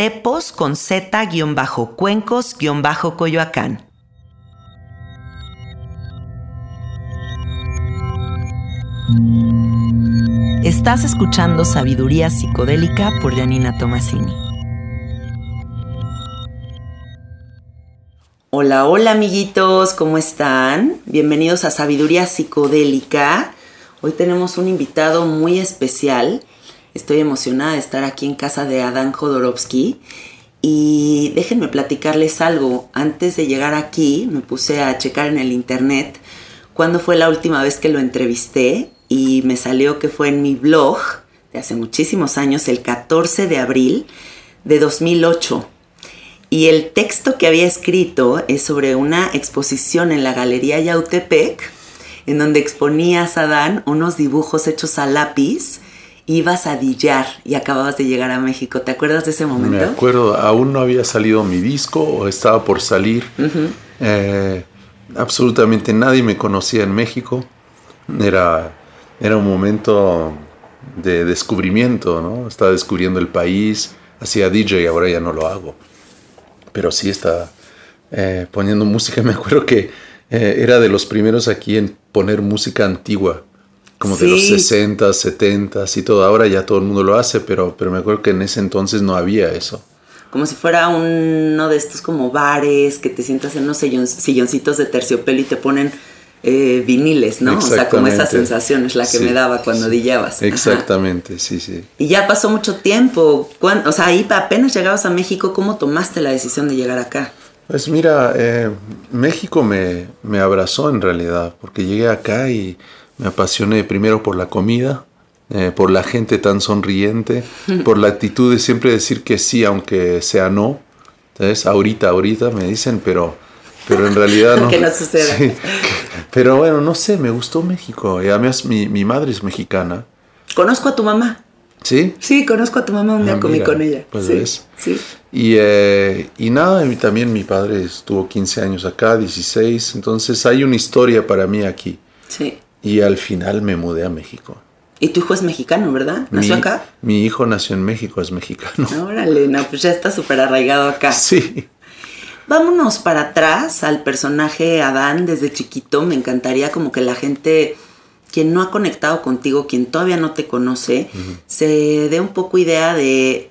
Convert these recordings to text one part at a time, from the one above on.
tepos con z-cuencos-coyoacán. Estás escuchando Sabiduría Psicodélica por Janina Tomasini. Hola, hola amiguitos, ¿cómo están? Bienvenidos a Sabiduría Psicodélica. Hoy tenemos un invitado muy especial Estoy emocionada de estar aquí en casa de Adán Jodorowsky. Y déjenme platicarles algo. Antes de llegar aquí me puse a checar en el internet cuándo fue la última vez que lo entrevisté y me salió que fue en mi blog de hace muchísimos años, el 14 de abril de 2008. Y el texto que había escrito es sobre una exposición en la Galería Yautepec, en donde exponía a Adán unos dibujos hechos a lápiz ibas a dillar y acababas de llegar a México. ¿Te acuerdas de ese momento? Me acuerdo, aún no había salido mi disco o estaba por salir. Eh, absolutamente nadie me conocía en México. Era, era un momento de descubrimiento, ¿no? Estaba descubriendo el país, hacía DJ, ahora ya no lo hago. Pero sí estaba eh, poniendo música. Me acuerdo que eh, era de los primeros aquí en poner música antigua como de los 60, 70 y todo. Ahora ya todo el mundo lo hace, pero, pero me acuerdo que en ese entonces no había eso. Como si fuera uno de estos como bares que te sientas en unos silloncitos de terciopelo y te ponen eh, viniles, ¿no? O sea, como esa sensación es la que me daba cuando dillabas. Exactamente, sí, sí. Y ya pasó mucho tiempo. o sea, ahí apenas llegabas a México, ¿cómo tomaste la decisión de llegar acá? Pues mira, eh, México me, me abrazó en realidad, porque llegué acá y me apasioné primero por la comida, eh, por la gente tan sonriente, por la actitud de siempre decir que sí, aunque sea no. Entonces, ahorita, ahorita me dicen, pero, pero en realidad no. que no suceda. Sí. Pero bueno, no sé, me gustó México. Y además mi, mi madre es mexicana. Conozco a tu mamá. ¿Sí? Sí, conozco a tu mamá, un día Ah, comí con ella. pues sí, ves. sí. Y, eh, y nada, y también mi padre estuvo 15 años acá, 16. Entonces hay una historia para mí aquí. sí. Y al final me mudé a México. Y tu hijo es mexicano, ¿verdad? ¿Nació mi, acá? Mi hijo nació en México, es mexicano. Órale, no, pues ya está súper arraigado acá. Sí. Vámonos para atrás al personaje Adán desde chiquito. Me encantaría como que la gente, quien no ha conectado contigo, quien todavía no te conoce, se dé un poco idea de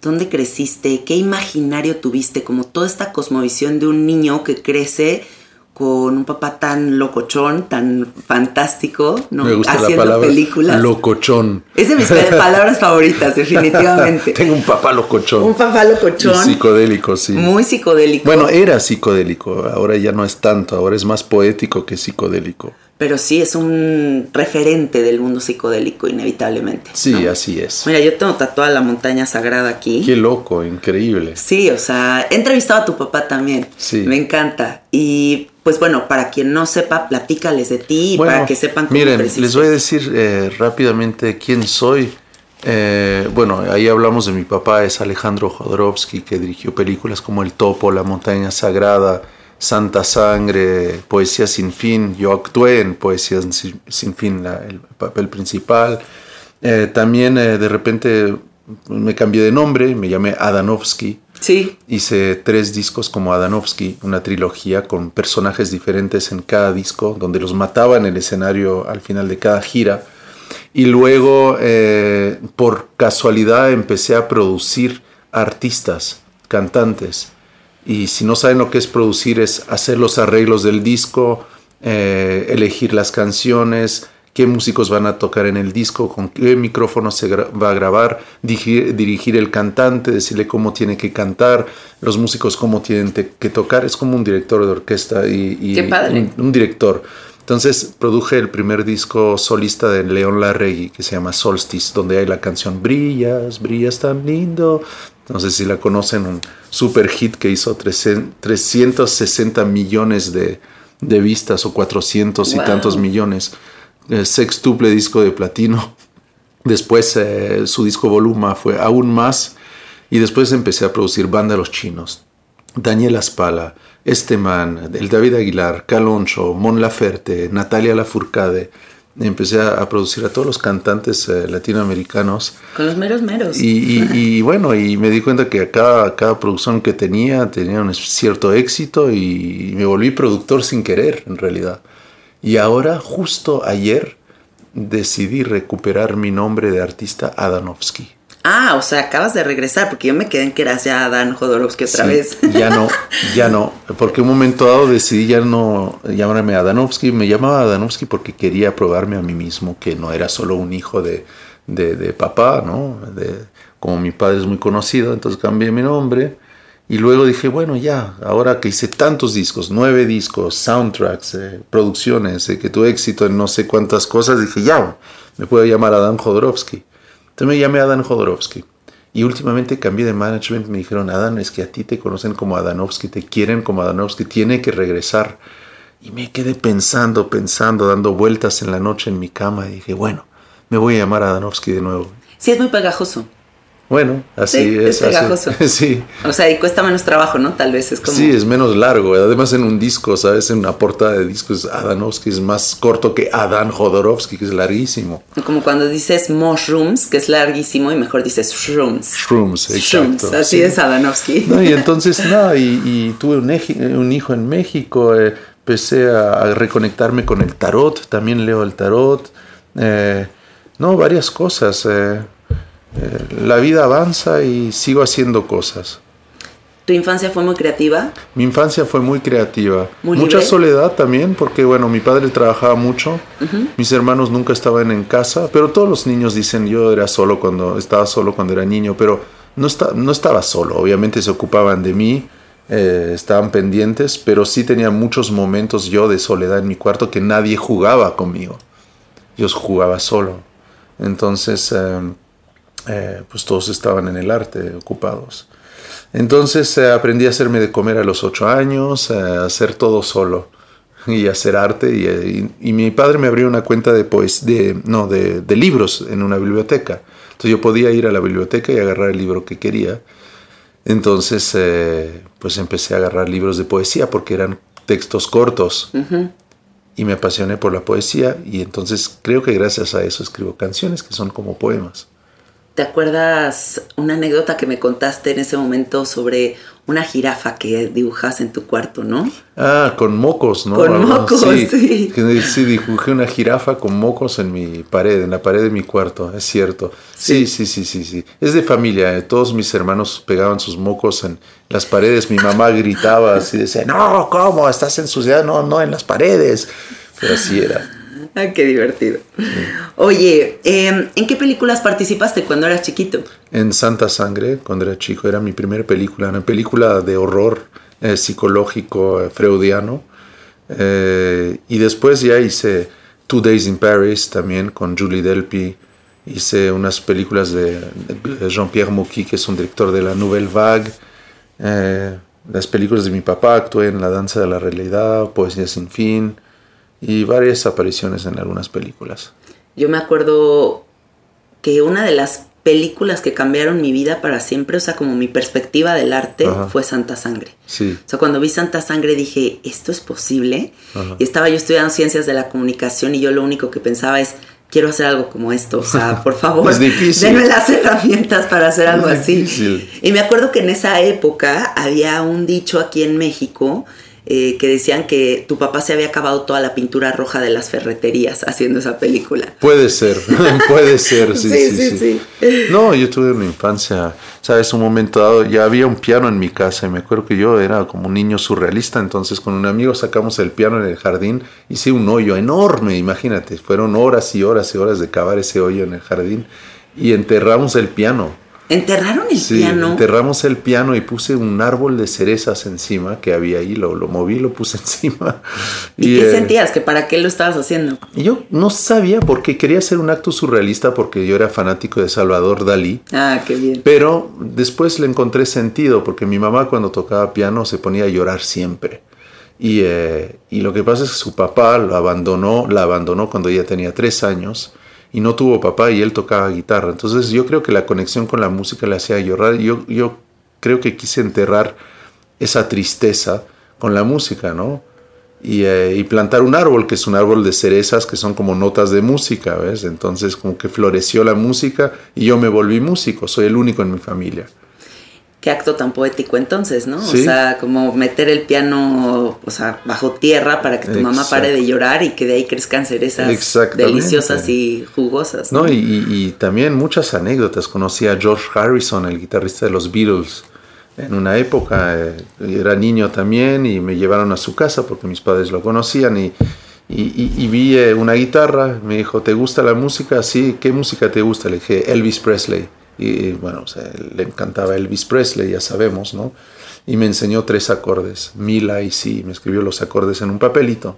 dónde creciste, qué imaginario tuviste, como toda esta cosmovisión de un niño que crece con un papá tan locochón, tan fantástico, ¿no? Me gusta haciendo la películas. locochón. es de mis palabras favoritas, definitivamente. Tengo un papá locochón. un papá Y locochón, psicodélico, sí. muy psicodélico. Bueno, era psicodélico, ahora ya no es tanto, ahora es más poético que psicodélico. pero sí es un referente del mundo psicodélico, inevitablemente. Sí, ¿no? así es. Mira, yo tengo tatuada la montaña sagrada aquí. Qué loco, increíble. Sí, o sea, he entrevistado a tu papá también. Sí. Me encanta. Y pues bueno, para quien no sepa, platícales de ti Bueno, para que sepan cómo miren, creciste. les voy a decir eh, rápidamente quién soy. Eh, bueno, ahí hablamos de mi papá, es Alejandro Jodorowsky, que dirigió películas como El Topo, La Montaña Sagrada, Santa Sangre, Poesía sin fin. Yo actué en Poesía sin, fin, la- el papel principal. Eh, también eh, de repente me cambié de nombre, me llamé Adanovsky. Sí, Hice tres discos como Adanovsky, una trilogía con personajes diferentes en cada disco, donde los mataba en el escenario al final de cada gira. Y luego, eh, por casualidad, empecé a producir artistas, cantantes. Y si no saben lo que es producir, es hacer los arreglos del disco, eh, elegir las canciones, qué músicos van a tocar en el disco, con qué micrófono se va a grabar, dirigir, dirigir el cantante, decirle cómo tiene que cantar, los músicos cómo tienen que tocar. Es como un director de orquesta y, y Qué padre. un, un director. Entonces produje el primer disco solista de León Larregui que se llama Solstice, donde hay la canción Brillas, brillas tan lindo. No sé si la conocen, un super hit que hizo 300 360 millones de, de vistas o 400 y tantos millones. Eh, sextuple disco de platino. Después eh, su disco Voluma fue aún más. Y después empecé a producir Banda Los Chinos, Daniel Aspala, Este Man, el David Aguilar, Caloncho, Mon Laferte, Natalia Lafourcade. Empecé a, a producir a todos los cantantes eh, latinoamericanos. con los meros meros. Y, y- y bueno, y me di cuenta que cada, cada producción que tenía tenía un cierto éxito y me volví productor sin querer, en realidad. Y ahora, justo ayer, decidí recuperar mi nombre de artista Adanovsky. Ah, o sea, acabas de regresar, porque yo me quedé en que eras ya Adán Jodorowsky otra Sí, vez. Ya no, ya no, porque un momento dado decidí ya no llamarme Adanovsky, me llamaba Adanovsky porque quería probarme a mí mismo que no era solo un hijo de, de, de papá, ¿no? De, como mi padre es muy conocido, entonces cambié mi nombre y luego dije, bueno, ya, ahora que hice tantos discos, nueve discos, soundtracks, eh, producciones, eh, que tuve éxito en no sé cuántas cosas, dije, ya, me puedo llamar Adán Jodorowsky. Entonces me llamé Adán Jodorowsky. Y últimamente cambié de management, me dijeron, Adán, es que a ti te conocen como Adanovsky, te quieren como Adanovsky, tiene que regresar. Y me quedé pensando, pensando, dando vueltas en la noche en mi cama y dije, bueno, me voy a llamar Adanovsky de nuevo. Sí, es muy pegajoso. Bueno, así Sí, es. es pegajoso. así- sí, O sea, y cuesta menos trabajo, ¿no? Tal vez es como... sí, es menos largo. Además en un disco, ¿sabes? En una portada de discos, Adanovsky es más corto que Adán Jodorowsky, que es larguísimo. Como cuando dices mushrooms, que es larguísimo, y mejor dices shrooms. Shrooms, exacto. Shrooms, así sí. es Adanovsky. No, y entonces, nada, y, y tuve un, hijo en México, eh, empecé a, a reconectarme con el tarot, también leo el tarot, eh, no, varias cosas. eh, la vida avanza y sigo haciendo cosas. ¿Tu infancia fue muy creativa? Mi infancia fue muy creativa. Muy Mucha libre. soledad también, porque bueno, mi padre trabajaba mucho, mis hermanos nunca estaban en casa, pero todos los niños dicen yo era solo cuando estaba solo cuando era niño, pero no, no estaba solo, obviamente se ocupaban de mí, eh, estaban pendientes, pero sí tenía muchos momentos yo de soledad en mi cuarto que nadie jugaba conmigo. Yo jugaba solo. Entonces, em, eh, pues todos estaban en el arte, ocupados. Entonces eh, aprendí a hacerme de comer a los ocho años, a hacer todo solo y hacer arte. Y, mi padre me abrió una cuenta de, de, no, de, de, libros en una biblioteca. Entonces yo podía ir a la biblioteca y agarrar el libro que quería. Entonces, eh, pues empecé a agarrar libros de poesía porque eran textos cortos. Y me apasioné por la poesía y entonces creo que gracias a eso escribo canciones que son como poemas. ¿Te acuerdas una anécdota que me contaste en ese momento sobre una jirafa que dibujas en tu cuarto, ¿no? Ah, con mocos, ¿no? Con mocos, sí. Sí, dibujé una jirafa con mocos en mi pared, en la pared de mi cuarto, es cierto. Sí, sí, sí, sí, sí. Es de familia, eh. todos mis hermanos pegaban sus mocos en las paredes, mi mamá gritaba así, decía, no, ¿cómo? Estás en ensuciado, no, no, en las paredes. Pero así era. Ah, qué divertido. Oye, em, ¿en qué películas participaste cuando eras chiquito? En Santa Sangre, cuando era chico, era mi primera película, una película de horror eh, psicológico eh, freudiano. Eh, y después ya hice Two Days in Paris también con Julie Delpy. Hice unas películas de, Jean-Pierre Mocky, que es un director de la Nouvelle Vague. las películas de mi papá, actué en La Danza de la Realidad, Poesía sin fin y varias apariciones en algunas películas. Yo me acuerdo que una de las películas que cambiaron mi vida para siempre, o sea, como mi perspectiva del arte, fue Santa Sangre. Sí. O sea, cuando vi Santa Sangre dije, ¿esto es posible? Y estaba yo estudiando ciencias de la comunicación y yo lo único que pensaba es, quiero hacer algo como esto, o sea, por favor, es difícil. denme las herramientas para hacer algo así. Y me acuerdo que en esa época había un dicho aquí en México eh, que decían que tu papá se había acabado toda la pintura roja de las ferreterías haciendo esa película. Puede ser, puede ser, sí sí, sí, No, yo tuve una infancia, sabes, un momento dado, ya había un piano en mi casa y me acuerdo que yo era como un niño surrealista, entonces con un amigo sacamos el piano en el jardín, hice un hoyo enorme, imagínate, fueron horas y horas y horas de cavar ese hoyo en el jardín y enterramos el piano ¿Enterraron el sí, piano? enterramos el piano y puse un árbol de cerezas encima que había ahí, lo, lo moví, lo puse encima. ¿Y, qué eh, sentías? ¿Que para qué lo estabas haciendo? Yo no sabía por qué, quería hacer un acto surrealista porque yo era fanático de Salvador Dalí. Ah, qué bien. Pero después le encontré sentido porque mi mamá cuando tocaba piano se ponía a llorar siempre. Y, eh, y lo que pasa es que su papá lo abandonó, la abandonó cuando ella tenía tres años y no tuvo papá y él tocaba guitarra. Entonces yo creo que la conexión con la música le hacía llorar. Yo, yo creo que quise enterrar esa tristeza con la música, ¿no? Y, eh, y, plantar un árbol, que es un árbol de cerezas, que son como notas de música, ¿ves? Entonces como que floreció la música y yo me volví músico, soy el único en mi familia qué acto tan poético entonces, ¿no? O sea, como meter el piano, o sea, bajo tierra para que tu mamá pare de llorar y que de ahí crezcan cerezas deliciosas y jugosas. No, y, también muchas anécdotas. Conocí a George Harrison, el guitarrista de los Beatles, en una época. Eh, era niño también y me llevaron a su casa porque mis padres lo conocían y, y vi eh, una guitarra. Me dijo, ¿te gusta la música? Sí, ¿qué música te gusta? Le dije, Elvis Presley. Y bueno, le encantaba Elvis Presley, ya sabemos, ¿no? Y me enseñó tres acordes, Mila y sí, me escribió los acordes en un papelito.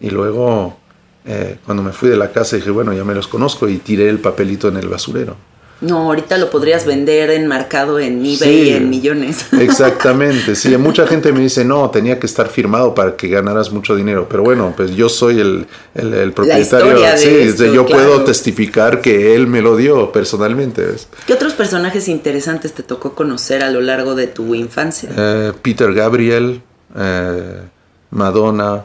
Y luego, eh, cuando me fui de la casa, dije, bueno, ya me los conozco y tiré el papelito en el basurero. No, ahorita lo podrías vender enmarcado en eBay en millones. Exactamente, sí. Mucha gente me dice, no, tenía que estar firmado para que ganaras mucho dinero. Pero bueno, pues yo soy el, el, propietario. sí, yo puedo testificar que él me lo dio personalmente. ¿Qué otros personajes interesantes te tocó conocer a lo largo de tu infancia? Eh, Peter Gabriel, eh, Madonna.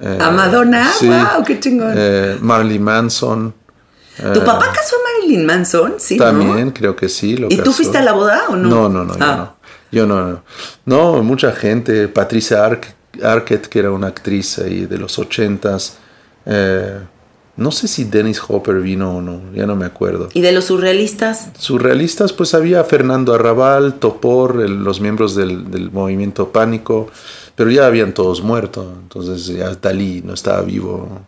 Eh, ¿A Madonna? ¡Wow! ¡Qué chingón! Marley Manson. ¿Tu papá casó a Marilyn Manson? Sí, También, creo que sí. ¿Y tú fuiste a la boda o no? No, no, no, ah. yo no. no. no. mucha gente. Patricia Arquette, que era una actriz ahí de los ochentas. Eh, no sé si Dennis Hopper vino o no, ya no me acuerdo. ¿Y de los surrealistas? Surrealistas, pues había Fernando Arrabal, Topor, los miembros del, del, movimiento Pánico, pero ya habían todos muerto. Entonces ya Dalí no estaba vivo,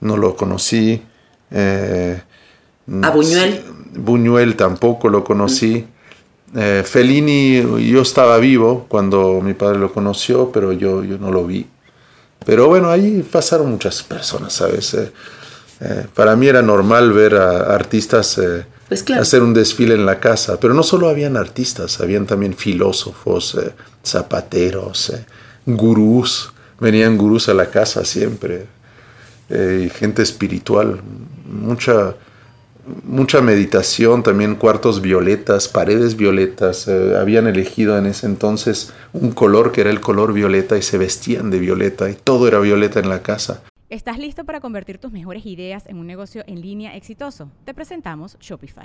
no lo conocí. Eh, ¿A Buñuel? Buñuel tampoco lo conocí. Eh, Fellini, yo estaba vivo cuando mi padre lo conoció, pero yo, yo no lo vi. Pero bueno, ahí pasaron muchas personas, ¿sabes? Eh, Eh, para mí era normal ver a artistas Pues claro. hacer un desfile en la casa, pero no solo habían artistas, habían también filósofos, zapateros, gurús, venían gurús a la casa siempre, y gente espiritual, mucha, mucha meditación, también cuartos violetas, paredes violetas, eh, habían elegido en ese entonces un color que era el color violeta y se vestían de violeta y todo era violeta en la casa. ¿Estás listo para convertir tus mejores ideas en un negocio en línea exitoso? Te presentamos Shopify.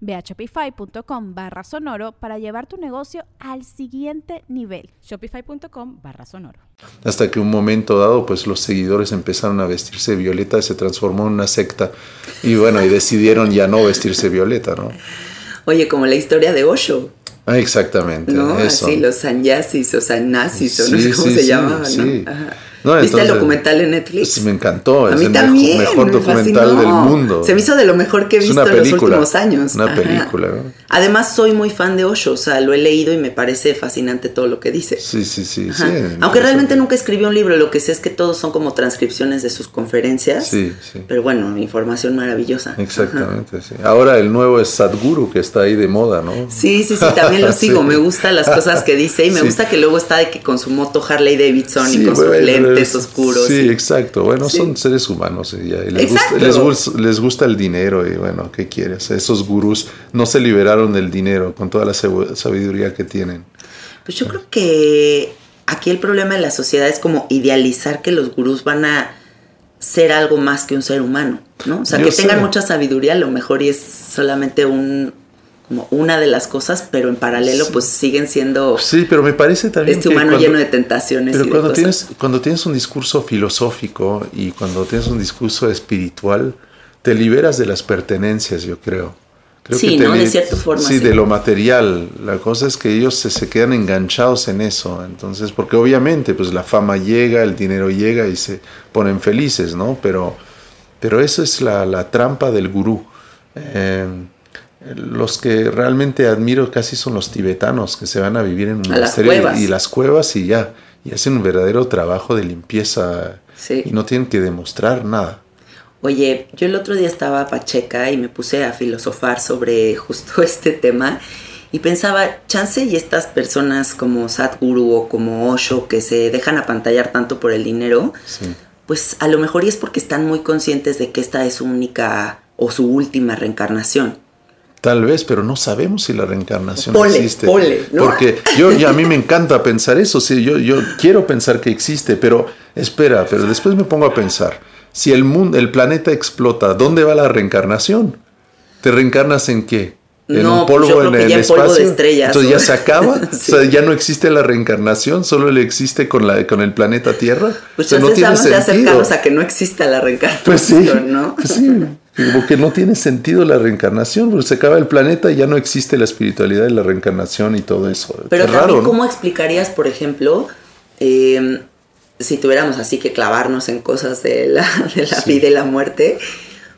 Ve a shopify.com barra sonoro para llevar tu negocio al siguiente nivel. Shopify.com barra sonoro. Hasta que un momento dado, pues los seguidores empezaron a vestirse violeta y se transformó en una secta. Y bueno, y decidieron ya no vestirse violeta, ¿no? Oye, como la historia de Osho, Ah, exactamente. ¿no? eso. Así, los sannyasis o sannazis, o no Sí, sé cómo sí, se sí, llamaban, sí. ¿no? Ajá. No, ¿Viste el documental en Netflix? Sí, me encantó. A es mí el también. mejor, mejor me documental del mundo. Se me hizo de lo mejor que he visto en los últimos años. una Ajá. película, ¿no? Además, soy muy fan de Osho, o sea, lo he leído y me parece fascinante todo lo que dice. Sí, sí, sí. Aunque realmente nunca escribió un libro, lo que sé es que todos son como transcripciones de sus conferencias. Sí, sí. Pero bueno, información maravillosa. Ajá. Exactamente, sí. Ahora el nuevo es Sadhguru, que está ahí de moda, ¿no? Sí, sí, sí, también lo sigo. Sí. Me gustan las cosas que dice y me gusta que luego está de que con su moto Harley Davidson y con sus bueno, lentes es- oscuros. Sí, exacto. Bueno, Sí. son seres humanos y, ya, y les, gusta, les, gusta, les gusta el dinero y bueno, ¿qué quieres? Esos gurús no se liberaron del dinero con toda la sab- sabiduría que tienen. Pues yo creo que aquí el problema de la sociedad es como idealizar que los gurús van a ser algo más que un ser humano, ¿no? O sea, Yo que sé. tengan mucha sabiduría, a lo mejor y es solamente un como una de las cosas, pero en paralelo pues siguen siendo Sí, pero me parece también este que humano cuando- lleno de tentaciones Pero y de cuando cosas. tienes, cuando tienes un discurso filosófico y cuando tienes un discurso espiritual, te liberas de las pertenencias, yo creo. Creo Sí, que te ¿no? De cierta forma, Sí, sí. de lo material. La cosa es que ellos se, se quedan enganchados en eso. Entonces, porque obviamente, pues la fama llega, el dinero llega y se ponen felices, ¿no? Pero, pero eso es la, la trampa del gurú. Eh, los que realmente admiro casi son los tibetanos que se van a vivir en un A las monasterio y- y las cuevas y ya. Y hacen un verdadero trabajo de limpieza Sí. y no tienen que demostrar nada. Oye, yo el otro día estaba pacheca y me puse a filosofar sobre justo este tema y pensaba, chance y estas personas como Sadhguru o como Osho que se dejan apantallar tanto por el dinero, Sí. pues a lo mejor y es porque están muy conscientes de que esta es su única o su última reencarnación. Tal vez, pero no sabemos si la reencarnación existe. ponle, ¿no? Porque yo, yo- a mí me encanta pensar eso, sí, yo, yo quiero pensar que existe, pero espera, pero después me pongo a pensar, si el mundo, el planeta explota, ¿dónde va la reencarnación? ¿Te reencarnas en qué? ¿En No, un pues polvo yo creo en que el ya polvo de espacio? estrellas, Entonces ¿no? ya se acaba, Sí. o sea, ya no existe la reencarnación, solo le existe con la con el planeta Tierra. Pues O sea, no tiene a que no exista la reencarnación, Pues sí, ¿no? pues sí, como que no tiene sentido la reencarnación, porque se acaba el planeta y ya no existe la espiritualidad y la reencarnación y todo eso. Pero también, raro, ¿no? ¿cómo explicarías, por ejemplo, eh, si tuviéramos así que clavarnos en cosas de la, de la Sí. vida y la muerte?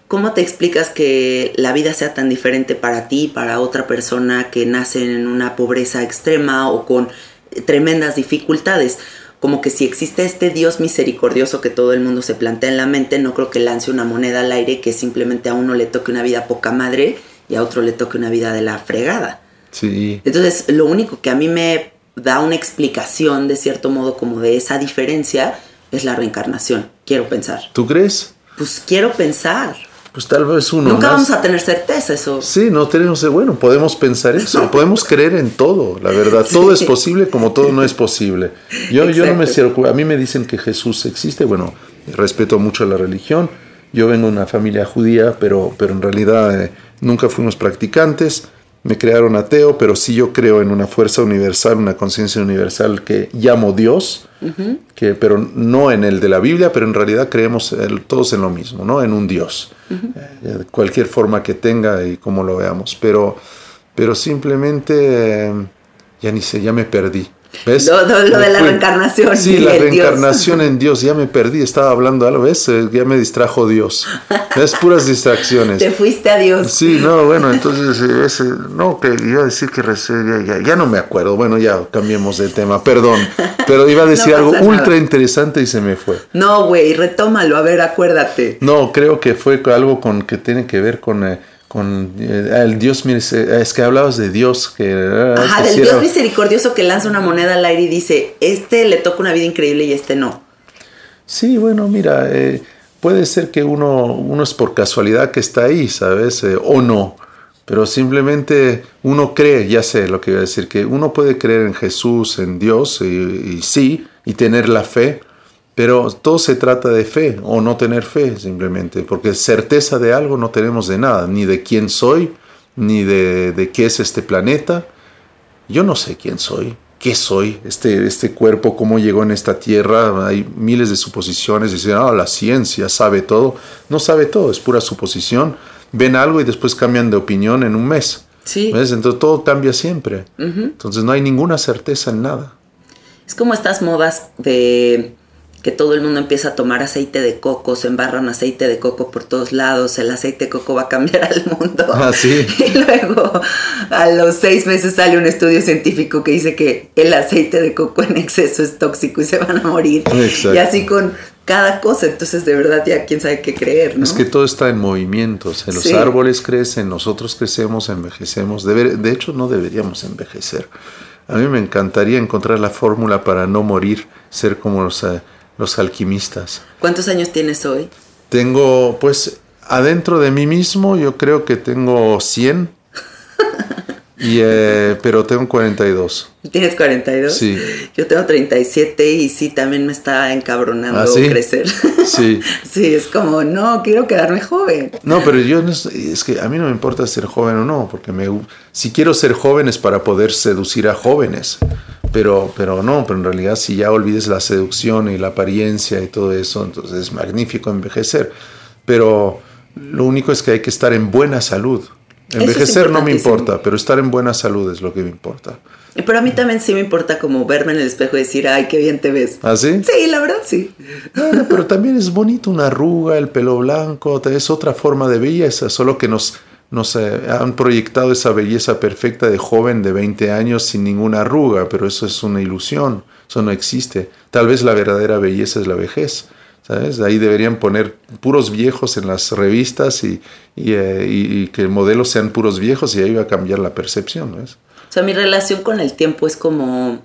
¿Cómo te explicas que la vida sea tan diferente para ti, para otra persona que nace en una pobreza extrema o con tremendas dificultades? Como que si existe este Dios misericordioso que todo el mundo se plantea en la mente, no creo que lance una moneda al aire que simplemente a uno le toque una vida poca madre y a otro le toque una vida de la fregada. Sí, Entonces, lo único que a mí me da una explicación, de cierto modo, como de esa diferencia, es la reencarnación. Quiero pensar. ¿tú crees? Pues quiero pensar. Pues tal vez uno Nunca más. vamos a tener certeza, eso. Sí, no tenemos, bueno, podemos pensar eso, podemos creer en todo, la verdad, todo es posible como todo no es posible. Yo, yo no me cierro, a mí me dicen que Jesús existe, bueno, respeto mucho la religión. Yo vengo de una familia judía, pero, pero en realidad eh, nunca fuimos practicantes. Me crearon ateo, pero sí yo creo en una fuerza universal, una conciencia universal que llamo Dios, que, pero no en el de la Biblia, pero en realidad creemos todos en lo mismo, ¿no? en un Dios, eh, cualquier forma que tenga y como lo veamos. Pero, pero simplemente eh, ya ni sé, ya me perdí. ¿Ves? Lo, de la reencarnación. Sí, la reencarnación en Dios. Ya me perdí, estaba hablando algo, ¿ves? Eh, ya me distrajo Dios. Es puras distracciones. Te fuiste a Dios. Sí, no, bueno, entonces, eh, ese, no, que iba a decir que ya, ya, no me acuerdo. Bueno, ya cambiemos de tema, perdón. Pero iba a decir algo ultra interesante y se me fue. No, güey, retómalo, a ver, acuérdate. No, creo que fue algo con que tiene que ver con... Eh, con eh, el Dios es que hablabas de Dios que ajá del Dios misericordioso que lanza una moneda al aire y dice este le toca una vida increíble y este no sí bueno mira eh, puede ser que uno uno es por casualidad que está ahí sabes eh, o no. Pero simplemente uno cree ya sé lo que iba a decir que uno puede creer en Jesús en Dios y sí y tener la fe pero todo se trata de fe o no tener fe simplemente, porque certeza de algo no tenemos de nada, ni de quién soy, ni de, qué es este planeta. Yo no sé quién soy, qué soy, este, este cuerpo, cómo llegó en esta tierra. Hay miles de suposiciones, dicen, ah, la ciencia sabe todo. No sabe todo, es pura suposición. Ven algo y después cambian de opinión en un mes. Sí. ¿Ves? Entonces todo cambia siempre. Entonces no hay ninguna certeza en nada. Es como estas modas de que todo el mundo empieza a tomar aceite de coco, se embarran aceite de coco por todos lados, el aceite de coco va a cambiar al mundo. Ah, sí. Y luego a los seis meses sale un estudio científico que dice que el aceite de coco en exceso es tóxico y se van a morir. Y así con cada cosa, entonces de verdad ya quién sabe qué creer. ¿no? Es que todo está en movimiento, los árboles crecen, nosotros crecemos, envejecemos, de hecho no deberíamos envejecer. A mí me encantaría encontrar la fórmula para no morir, ser como los... Eh, los alquimistas. ¿Cuántos años tienes hoy? Tengo, pues, adentro de mí mismo yo creo que tengo 100. Y, eh, pero tengo 42. ¿Tienes 42? Sí. Yo tengo 37 y sí, también me está encabronando ¿Ah, crecer. Sí. sí, es como, no, quiero quedarme joven. No, pero yo, no, es que a mí no me importa ser joven o no, porque me, si quiero ser joven es para poder seducir a jóvenes. Pero, pero no, pero en realidad si ya olvides la seducción y la apariencia y todo eso, entonces es magnífico envejecer. Pero lo único es que hay que estar en buena salud. Envejecer no me importa, pero estar en buena salud es lo que me importa. Pero a mí también sí me importa como verme en el espejo y decir, ay, qué bien te ves. ¿Ah, sí? Sí, la verdad sí. pero también es bonito una arruga, el pelo blanco, es otra forma de belleza, solo que nos, nos eh, han proyectado esa belleza perfecta de joven de 20 años sin ninguna arruga, pero eso es una ilusión, eso no existe. Tal vez la verdadera belleza es la vejez. ¿Sabes? Ahí deberían poner puros viejos en las revistas y, eh, y, que modelos sean puros viejos y ahí va a cambiar la percepción. ¿ves? O sea, mi relación con el tiempo es como,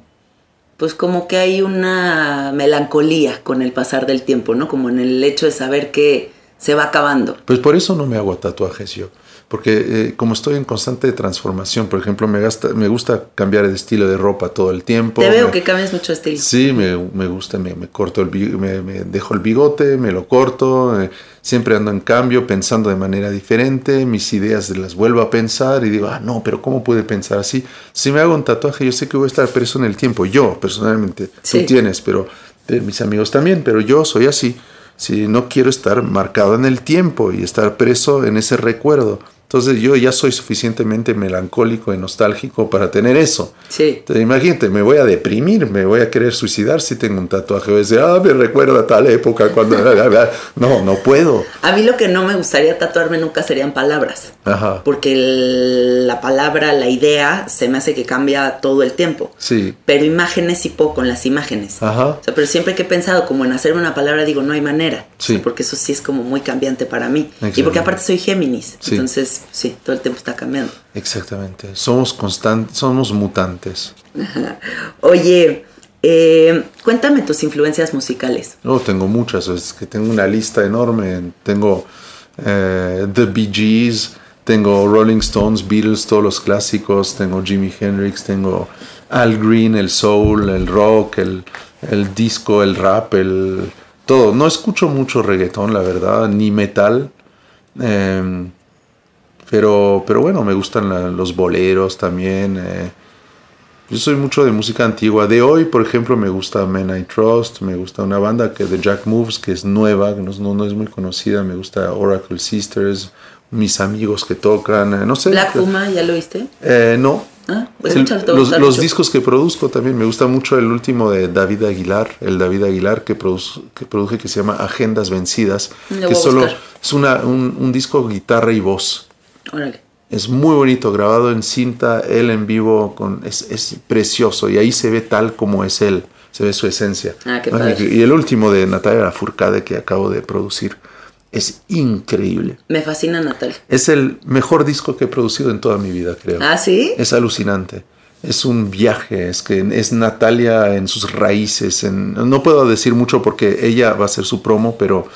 pues como que hay una melancolía con el pasar del tiempo, ¿no? Como en el hecho de saber que se va acabando. Pues por eso no me hago tatuajes yo porque eh, como estoy en constante transformación, por ejemplo, me, gasta, me gusta cambiar el estilo de ropa todo el tiempo. Te veo que cambias mucho de estilo. Sí, me, me gusta, me, me corto el me, me, dejo el bigote, me lo corto, eh, siempre ando en cambio, pensando de manera diferente, mis ideas las vuelvo a pensar y digo, ah, no, pero ¿cómo puede pensar así? Si me hago un tatuaje, yo sé que voy a estar preso en el tiempo, yo personalmente, tú tienes, pero eh, mis amigos también, pero yo soy así. Si no quiero estar marcado en el tiempo y estar preso en ese recuerdo. Entonces yo ya soy suficientemente melancólico y nostálgico para tener eso. Sí. Entonces, imagínate, me voy a deprimir, me voy a querer suicidar si tengo un tatuaje. Voy a decir, ah, me recuerda tal época cuando... no, no puedo. A mí lo que no me gustaría tatuarme nunca serían palabras. Ajá. Porque la palabra, la idea, se me hace que cambia todo el tiempo. Sí. Pero imágenes sí puedo con las imágenes. Ajá. O sea, pero siempre que he pensado como en hacerme una palabra, digo, no hay manera. Sí. porque eso sí es como muy cambiante para mí. Y porque aparte soy Géminis. Sí. Entonces sí, todo el tiempo está cambiando. Exactamente, somos constantes, somos mutantes. Oye, eh, cuéntame tus influencias musicales. No, tengo muchas, es que tengo una lista enorme. Tengo eh, The Bee Gees, tengo Rolling Stones, Beatles, todos los clásicos, tengo Jimi Hendrix, tengo Al Green, el soul, el rock, el, el disco, el rap, el todo. No escucho mucho reggaetón, la verdad, ni metal. Em, pero, pero bueno, me gustan los boleros también. Eh. Yo soy mucho de música antigua. De hoy, por ejemplo, me gusta Men I Trust, me gusta una banda que de Jack Moves, que es nueva, que no, no, es muy conocida. Me gusta Oracle Sisters, mis amigos que tocan, eh, no sé. ¿Black Puma, ya lo viste? Eh, no. Ah, pues los, los discos que produzco también, me gusta mucho el último de David Aguilar, el David Aguilar que, produce, que produje que se llama Agendas Vencidas, que solo es una, un, un disco guitarra y voz. Órale. Es muy bonito, grabado en cinta, él en vivo, con, es, es, precioso y ahí se ve tal como es él, se ve su esencia. Ah, qué y el último de Natalia Lafourcade que acabo de producir es increíble. Me fascina Natalia. Es el mejor disco que he producido en toda mi vida, creo. ¿Ah, sí? Es alucinante. Es un viaje, es que es Natalia en sus raíces. En, no puedo decir mucho porque ella va a hacer su promo, pero,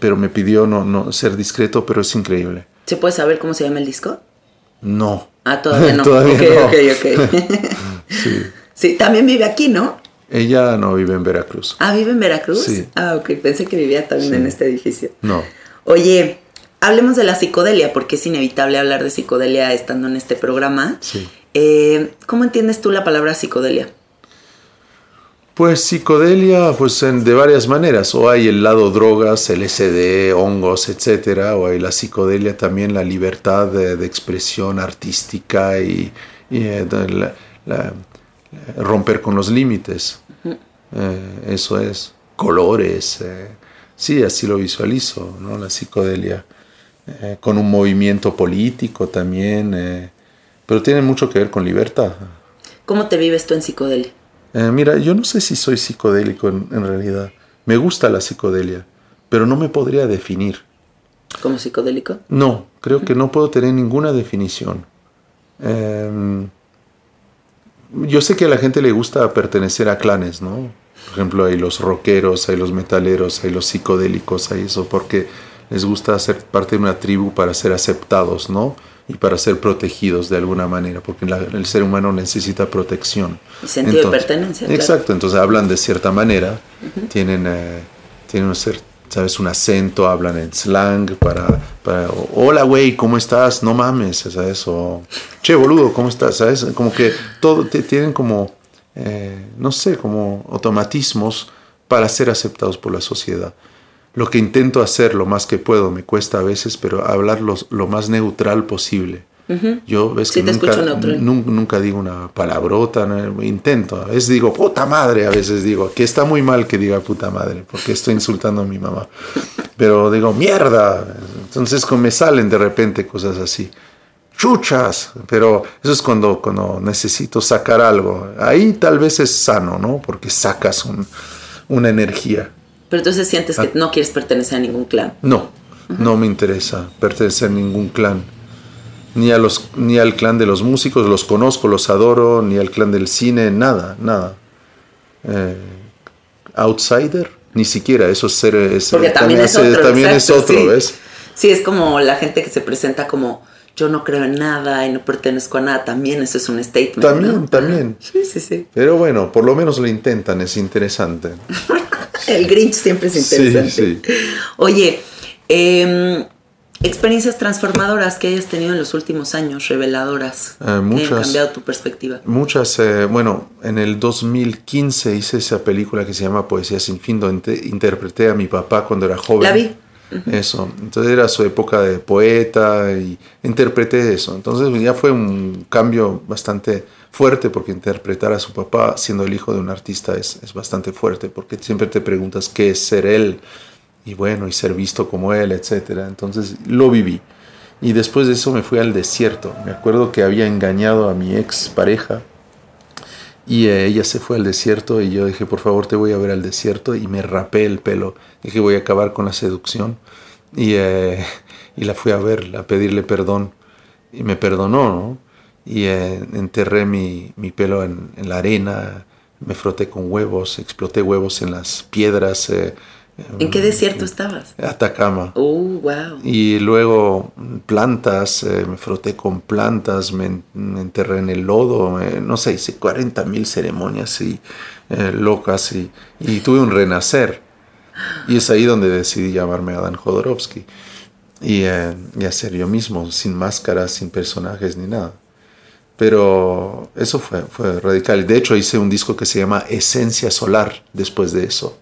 pero me pidió no, no ser discreto, pero es increíble. ¿Se puede saber cómo se llama el disco? No. Ah, todavía no. todavía no. ok, ok. sí. sí. también vive aquí, ¿no? Ella no vive en Veracruz. Ah, vive en Veracruz. Sí. Ah, ok. Pensé que vivía también en este edificio. No. Oye, hablemos de la psicodelia, porque es inevitable hablar de psicodelia estando en este programa. Sí. Eh, ¿Cómo entiendes tú la palabra psicodelia? Pues psicodelia, pues de varias maneras. O hay el lado drogas, LSD, hongos, etcétera. O hay la psicodelia también, la libertad de, expresión artística y, eh, romper con los límites. Eh, eso es. Colores. Eh, sí, así lo visualizo, ¿no? La psicodelia. con un movimiento político también. pero tiene mucho que ver con libertad. ¿Cómo te vives tú en psicodelia? Eh, mira, yo no sé si soy psicodélico en, realidad. Me gusta la psicodelia, pero no me podría definir. ¿Como psicodélico? No, creo que no puedo tener ninguna definición. Em, yo sé que a la gente le gusta pertenecer a clanes, ¿no? Por ejemplo, hay los rockeros, hay los metaleros, hay los psicodélicos, hay eso, porque les gusta ser parte de una tribu para ser aceptados, ¿no? Y para ser protegidos de alguna manera, porque el ser humano necesita protección. Y sentido de pertenencia. Exacto, entonces hablan de cierta manera, tienen, eh, tienen un, ¿sabes? un acento, hablan en slang para, para hola güey, ¿cómo estás? No mames, ¿sabes? O, che boludo, ¿cómo estás? ¿Sabes? Como que todo, tienen como, eh, no sé, como automatismos para ser aceptados por la sociedad lo que intento hacer lo más que puedo, me cuesta a veces, pero hablar lo, más neutral posible. Yo ves que nunca, nunca, digo una palabrota, intento, a veces digo puta madre, a veces digo, que está muy mal que diga puta madre, porque estoy insultando a mi mamá, pero digo mierda, entonces me salen de repente cosas así, chuchas, pero eso es cuando, cuando necesito sacar algo, ahí tal vez es sano, ¿no? Porque sacas una energía. Pero entonces sientes que ah. no quieres pertenecer a ningún clan. No, no me interesa pertenecer a ningún clan. Ni, a los, ni al clan de los músicos, los conozco, los adoro, ni al clan del cine, nada, nada. Eh, outsider, ni siquiera, eso es ser... Porque también, es otro, también es otro sí. ¿ves? Sí, es como la gente que se presenta como yo no creo en nada y no pertenezco a nada, también eso es un statement. También, también. Sí, sí, sí. Pero bueno, por lo menos lo intentan, es interesante. El Grinch siempre es interesante. Oye, em, experiencias transformadoras que hayas tenido en los últimos años, reveladoras, eh, muchas, que han cambiado tu perspectiva. Muchas, eh, bueno, en el 2015 hice esa película que se llama Poesía sin fin, donde interpreté a mi papá cuando era joven. La vi. Eso, entonces era su época de poeta y interpreté eso. Entonces ya fue un cambio bastante fuerte porque interpretar a su papá siendo el hijo de un artista es, es bastante fuerte porque siempre te preguntas qué es ser él y bueno, y ser visto como él, etc. Entonces lo viví. Y después de eso me fui al desierto. Me acuerdo que había engañado a mi ex pareja y eh, ella se fue al desierto y yo dije, por favor, te voy a ver al desierto y me rapé el pelo. Dije, voy a acabar con la seducción. Y, eh, y la fui a ver, a pedirle perdón. Y me perdonó. Y eh, enterré mi, mi pelo en, en, la arena, me froté con huevos, exploté huevos en las piedras. Eh, ¿En qué desierto estabas? Atacama. Oh, wow. Y luego plantas, eh, me froté con plantas, me, enterré en el lodo, no sé, hice 40 mil ceremonias y, locas y, y tuve un renacer. Y es ahí donde decidí llamarme Adán Jodorowsky y, y hacer yo mismo, sin máscaras, sin personajes ni nada. Pero eso fue, fue radical. De hecho, hice un disco que se llama Esencia Solar después de eso,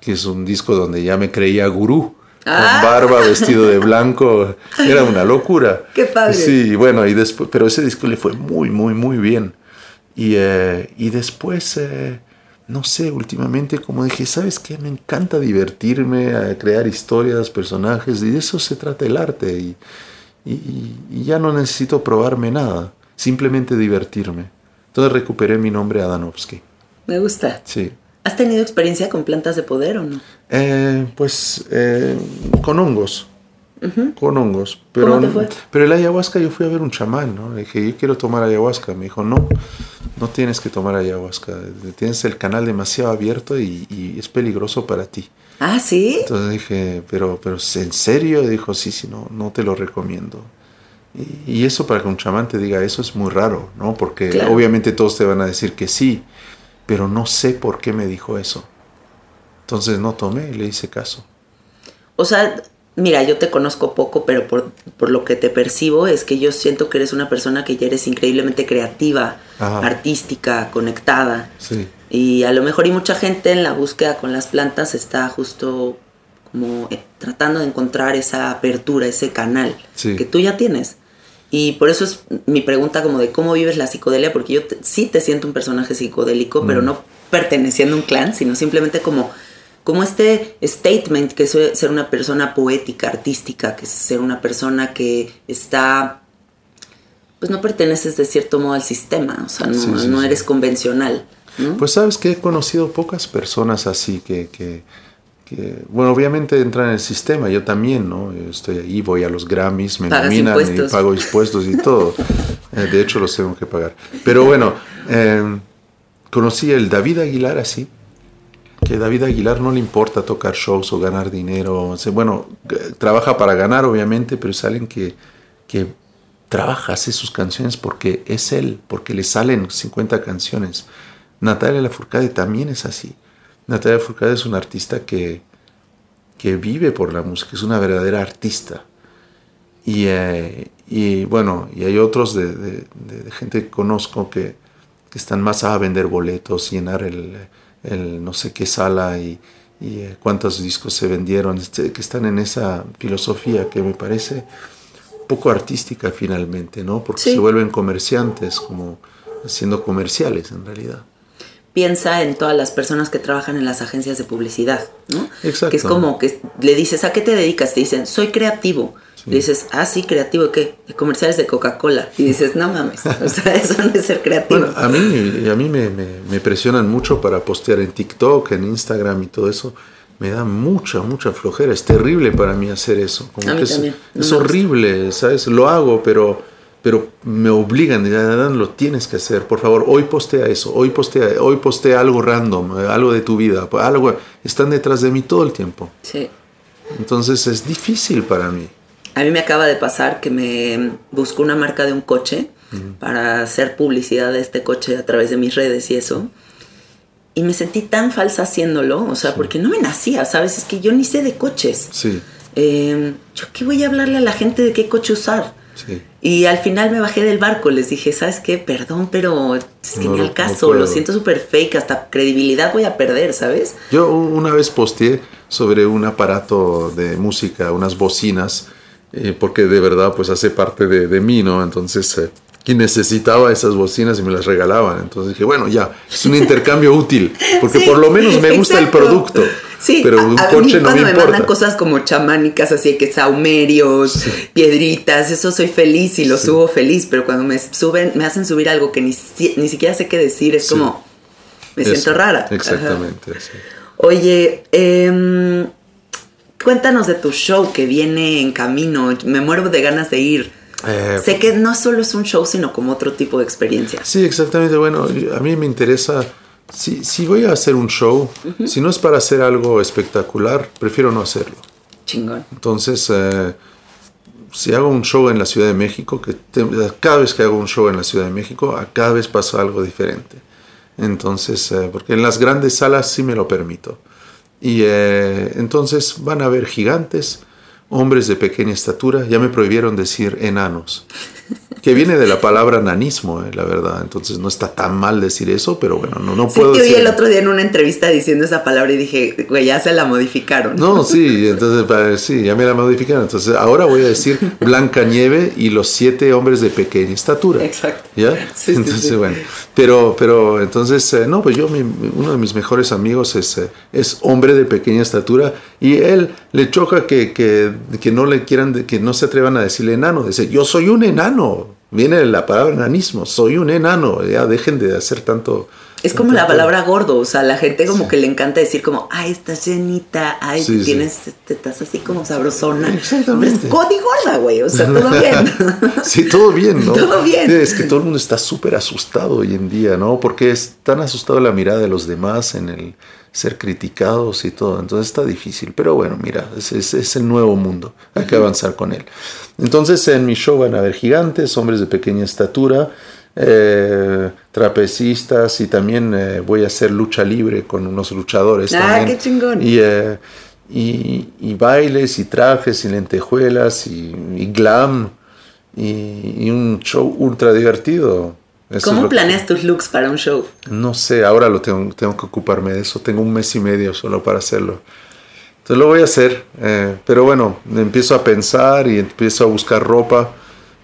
que es un disco donde ya me creía gurú. Con Ah. barba, vestido de blanco, era una locura. Qué padre. Sí, bueno, y después, pero ese disco le fue muy, muy, muy bien. Y, eh, y después, eh, no sé, últimamente como dije, ¿sabes qué? Me encanta divertirme, a crear historias, personajes, y de eso se trata el arte. Y, y- y ya no necesito probarme nada, simplemente divertirme. Entonces recuperé mi nombre Adanovsky. Me gusta. Sí. ¿Has tenido experiencia con plantas de poder o no? Eh, pues eh, con hongos. Con hongos. Pero, ¿Cómo te fue? pero el ayahuasca yo fui a ver un chamán, ¿no? Le dije, yo quiero tomar ayahuasca. Me dijo, no, no tienes que tomar ayahuasca. Tienes el canal demasiado abierto y, y es peligroso para ti. Ah, sí. Entonces dije, pero, pero ¿en serio? Dijo, sí, sí, no, no te lo recomiendo. Y, eso para que un chamán te diga eso es muy raro, ¿no? Porque Claro. obviamente todos te van a decir que sí, pero no sé por qué me dijo eso. Entonces no tomé y le hice caso. O sea, mira, yo te conozco poco, pero por, por lo que te percibo es que yo siento que eres una persona que ya eres increíblemente creativa, Ajá. artística, conectada. Sí, Y a lo mejor y mucha gente en la búsqueda con las plantas está justo como eh, tratando de encontrar esa apertura, ese canal Sí. que tú ya tienes. Y por eso es mi pregunta como de cómo vives la psicodelia, porque yo te- sí te siento un personaje psicodélico, pero Mm. no perteneciendo a un clan, sino simplemente como, como este statement que es ser una persona poética, artística, que es ser una persona que está, pues no perteneces de cierto modo al sistema, o sea, no, Sí, sí, no sí. eres convencional. ¿no? Pues sabes que he conocido pocas personas así que, que, que, bueno, obviamente entran en el sistema, yo también, ¿no? Yo estoy ahí, voy a los Grammys, me Pagas nominan impuestos. y pago impuestos y todo. Eh, de hecho, los tengo que pagar. Pero bueno, eh, conocí el David Aguilar así, que David Aguilar no le importa tocar shows o ganar dinero. O sea, bueno, trabaja para ganar, obviamente, pero es alguien que, que trabaja, hace sus canciones porque es él, porque le salen 50 canciones. Natalia Lafourcade también es así. Natalia Lafourcade es una artista que, que vive por la música, es una verdadera artista. Y, eh, y bueno, y hay otros de, de- de- de gente que conozco que, que están más a vender boletos, llenar el, el no sé qué sala y, y, eh, cuántos discos se vendieron, este, que están en esa filosofía que me parece poco artística finalmente, ¿no? Porque Sí. se vuelven comerciantes, como haciendo comerciales en realidad. Piensa en todas las personas que trabajan en las agencias de publicidad, ¿no? Exacto. Que es como que le dices, ¿a qué te dedicas? Te dicen, soy creativo. Le dices, ah, sí, creativo, ¿qué? De comerciales de Coca-Cola. Y dices, no mames, o sea, eso no es ser creativo. Bueno, a mí, a mí me, me- me presionan mucho para postear en TikTok, en Instagram y todo eso. Me da mucha, mucha flojera. Es terrible para mí hacer eso. Como A mí que es, no horrible, ¿sabes? Lo hago, pero, pero me obligan. Ya, Dan, lo tienes que hacer. Por favor, hoy postea eso. Hoy postea, hoy postea algo random, eh, algo de tu vida. Algo. Están detrás de mí todo el tiempo. Sí. Entonces es difícil para mí. A mí me acaba de pasar que me buscó una marca de un coche para hacer publicidad de este coche a través de mis redes y eso. Y me sentí tan falsa haciéndolo, o sea, porque no me nacía, ¿sabes? Es que yo ni sé de coches. Sí, Eh, ¿Yo qué voy a hablarle a la gente de qué coche usar? sí. Y al final me bajé del barco, les dije, ¿sabes qué? Perdón, pero es que No, ni al caso, lo siento súper fake, hasta credibilidad voy a perder, ¿sabes? Yo una vez posteé sobre un aparato de música, unas bocinas, eh, porque de verdad pues hace parte de, de mí, ¿no? Entonces, eh, y necesitaba esas bocinas y me las regalaban. Entonces dije, bueno, ya, es un intercambio útil, porque Sí, por lo menos me gusta el producto. Sí, pero a- un a mí coche no cuando me me mandan cosas como chamánicas, así que saumerios, piedritas, eso soy feliz y lo Sí. subo feliz, pero cuando me suben, me hacen subir algo que ni, ni siquiera sé qué decir, es Sí. como, me Eso, siento rara. Exactamente. sí. Oye, em, cuéntanos de tu show que viene en camino, me muero de ganas de ir. Eh, sé que no solo es un show, sino como otro tipo de experiencia. Sí, exactamente. Bueno, a mí me interesa, si, si voy a hacer un show, si no es para hacer algo espectacular, prefiero no hacerlo. Chingón. Entonces, eh, si hago un show en la Ciudad de México, que te- cada vez que hago un show en la Ciudad de México, a cada vez pasa algo diferente. Entonces, eh, porque en las grandes salas sí me lo permito. Y eh, entonces van a ver gigantes, hombres de pequeña estatura, ya me prohibieron decir enanos, que viene de la palabra nanismo, eh, la verdad, entonces no está tan mal decir eso, pero bueno, no, no Sí, puedo te oí el otro día en una entrevista diciendo esa palabra y dije, güey, ya se la modificaron. No, sí, entonces sí, ya me la modificaron. Entonces ahora voy a decir Blanca Nieve y los siete hombres de pequeña estatura. Exacto. ¿Ya? Sí, sí, entonces, sí. bueno. Pero, pero entonces, eh, no, pues yo, mi- uno de mis mejores amigos es, eh, es hombre de pequeña estatura y él le choca que, que, que no le quieran, que no se atrevan a decirle enano. Dice, yo soy un enano. Viene la palabra enanismo, soy un enano. Ya dejen de hacer tanto. Es como la tanto- palabra gordo, o sea, la gente como que le encanta decir como, ay, estás llenita, ay, Sí, sí. tienes, te estás así como sabrosona. Exactamente. Es gordi gorda, güey, o sea, todo bien. Sí, todo bien, ¿no? Todo bien. Es que todo el mundo está súper asustado hoy en día, ¿no? Porque es tan asustado la mirada de los demás en el ser criticados y todo. Entonces está difícil. Pero bueno, mira, es, es- es el nuevo mundo. Hay que avanzar con él. Entonces en mi show van a haber gigantes, hombres de pequeña estatura, eh, trapecistas y también eh, voy a hacer lucha libre con unos luchadores Ah, también. qué chingón. Y, eh, y, y bailes y trajes y lentejuelas y, y glam y, y un show ultra divertido. Eso es ¿Cómo lo que- planeas tus looks para un show? no sé, ahora lo tengo, tengo que ocuparme de eso. Tengo un mes y medio solo para hacerlo. Entonces lo voy a hacer. eh, pero bueno, empiezo a pensar y empiezo a buscar ropa.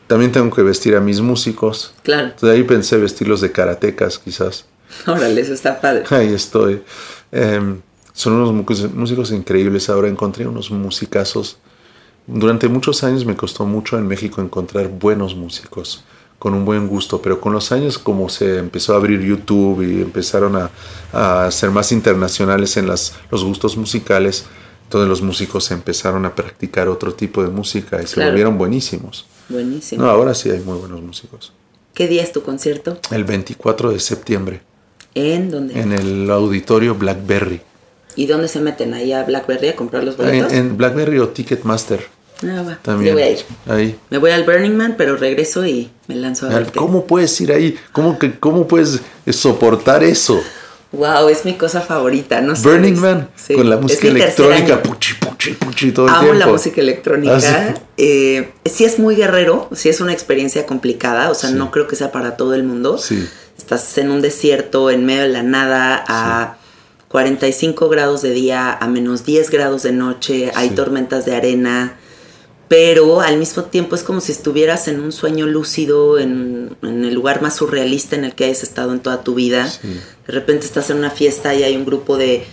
También tengo que vestir a mis músicos. Claro, Entonces ahí pensé vestirlos de karatecas quizás. órale, eso está padre. Ahí estoy. Em, son unos músicos, músicos increíbles. Ahora encontré unos musicazos. Durante muchos años me costó mucho en México encontrar buenos músicos con un buen gusto, pero con los años como se empezó a abrir YouTube y empezaron a, a ser más internacionales en las, los gustos musicales, todos los músicos empezaron a practicar otro tipo de música y se volvieron buenísimos. Buenísimo. No, ahora sí hay muy buenos músicos. ¿Qué día es tu concierto? El 24 de septiembre ¿En dónde? en el auditorio Blackberry. ¿Y dónde se meten? ¿Ahí a Blackberry a comprar los En, boletos? en Blackberry o Ticketmaster Va, también. yo voy a ir. Ahí. Me voy al Burning Man, pero regreso y me lanzo a verte. ¿Cómo puedes ir ahí? ¿Cómo, que, ¿Cómo puedes soportar eso? Wow, es mi cosa favorita, no Burning sabes. Man Sí, con la música electrónica, puchi, puchi, puchi, todo el Amo tiempo. la música electrónica. Ah, sí. Eh, sí es muy guerrero, sí es una experiencia complicada, o sea, Sí. no creo que sea para todo el mundo. Sí. Estás en un desierto, en medio de la nada, a 45 grados de día, a menos 10 grados de noche, hay tormentas de arena, pero al mismo tiempo es como si estuvieras en un sueño lúcido, en, en el lugar más surrealista en el que hayas estado en toda tu vida. Sí. De repente estás en una fiesta y hay un grupo de,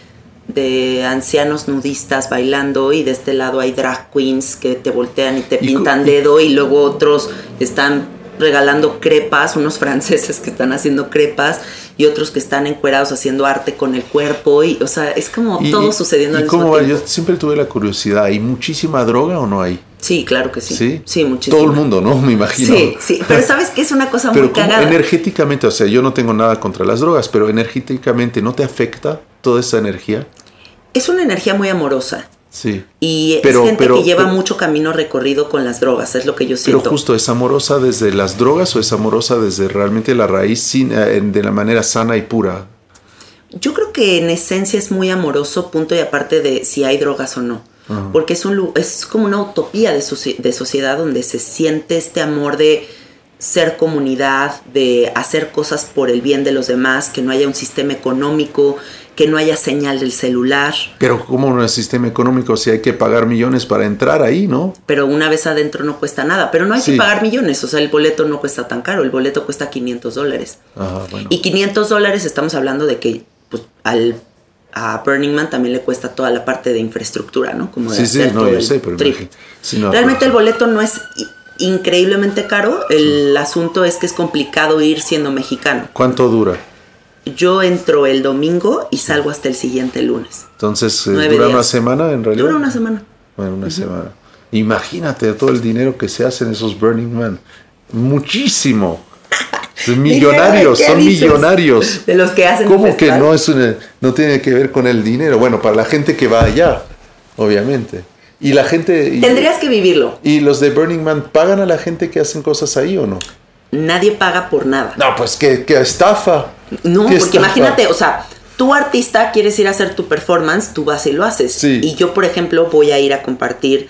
de ancianos nudistas bailando y de este lado hay drag queens que te voltean y te Y pintan dedo y luego otros están regalando crepas, unos franceses que están haciendo crepas y otros que están encuerados haciendo arte con el cuerpo y o sea, es como Y- todo y- sucediendo ¿y al mismo tiempo. Yo siempre tuve la curiosidad, ¿hay muchísima droga o no hay? Sí, claro que sí. ¿Sí? Sí, muchísimo. Todo el mundo, ¿no? Me imagino. Sí, sí, pero sabes que es una cosa Pero muy cagada. energéticamente, o sea, yo no tengo nada contra las drogas, pero energéticamente, ¿no te afecta toda esa energía? Es una energía muy amorosa. Sí. Y Pero- es gente pero- que lleva pero- mucho camino recorrido con las drogas, es lo que yo Pero siento. justo, ¿es amorosa desde las drogas o es amorosa desde realmente la raíz sin, eh, de la manera sana y pura? Yo creo que en esencia es muy amoroso, punto y aparte de si hay drogas o no. Porque es, un, es como una utopía de, de sociedad donde se siente este amor de ser comunidad, de hacer cosas por el bien de los demás, que no haya un sistema económico, que no haya señal del celular. Pero como en el sistema económico si hay que pagar millones para entrar ahí, ¿no? Pero una vez adentro no cuesta nada. Pero no hay Sí. que pagar millones, o sea, el boleto no cuesta tan caro, el boleto cuesta 500 dólares. Ajá, bueno. Y 500 dólares estamos hablando de que pues, al, a Burning Man también le cuesta toda la parte de infraestructura, ¿no? Como de Sí, sí, hacer no, todo yo el sé, pero trip. imagi- sí, no, Realmente pero- el boleto no es increíblemente caro, el asunto es que es complicado ir siendo mexicano. ¿Cuánto dura? Yo entro el domingo y salgo hasta el siguiente lunes. Entonces, eh, ¿dura días. una semana en realidad? Dura una semana. Bueno, una semana. Imagínate todo el dinero que se hace en esos Burning Man. Muchísimo. Millonarios, ¿Qué son dices? millonarios. De los que hacen ¿Cómo que no es una- no tiene que ver con el dinero? Bueno, para la gente que va allá, obviamente. Y la gente y, Tendrías que vivirlo. y los de Burning Man pagan a la gente que hacen cosas ahí o no? Nadie paga por nada. No, pues que, que estafa. No, ¿Qué porque estafa? imagínate, o sea, tú artista quieres ir a hacer tu performance, tú vas y lo haces. Sí. Y yo, por ejemplo, voy a ir a compartir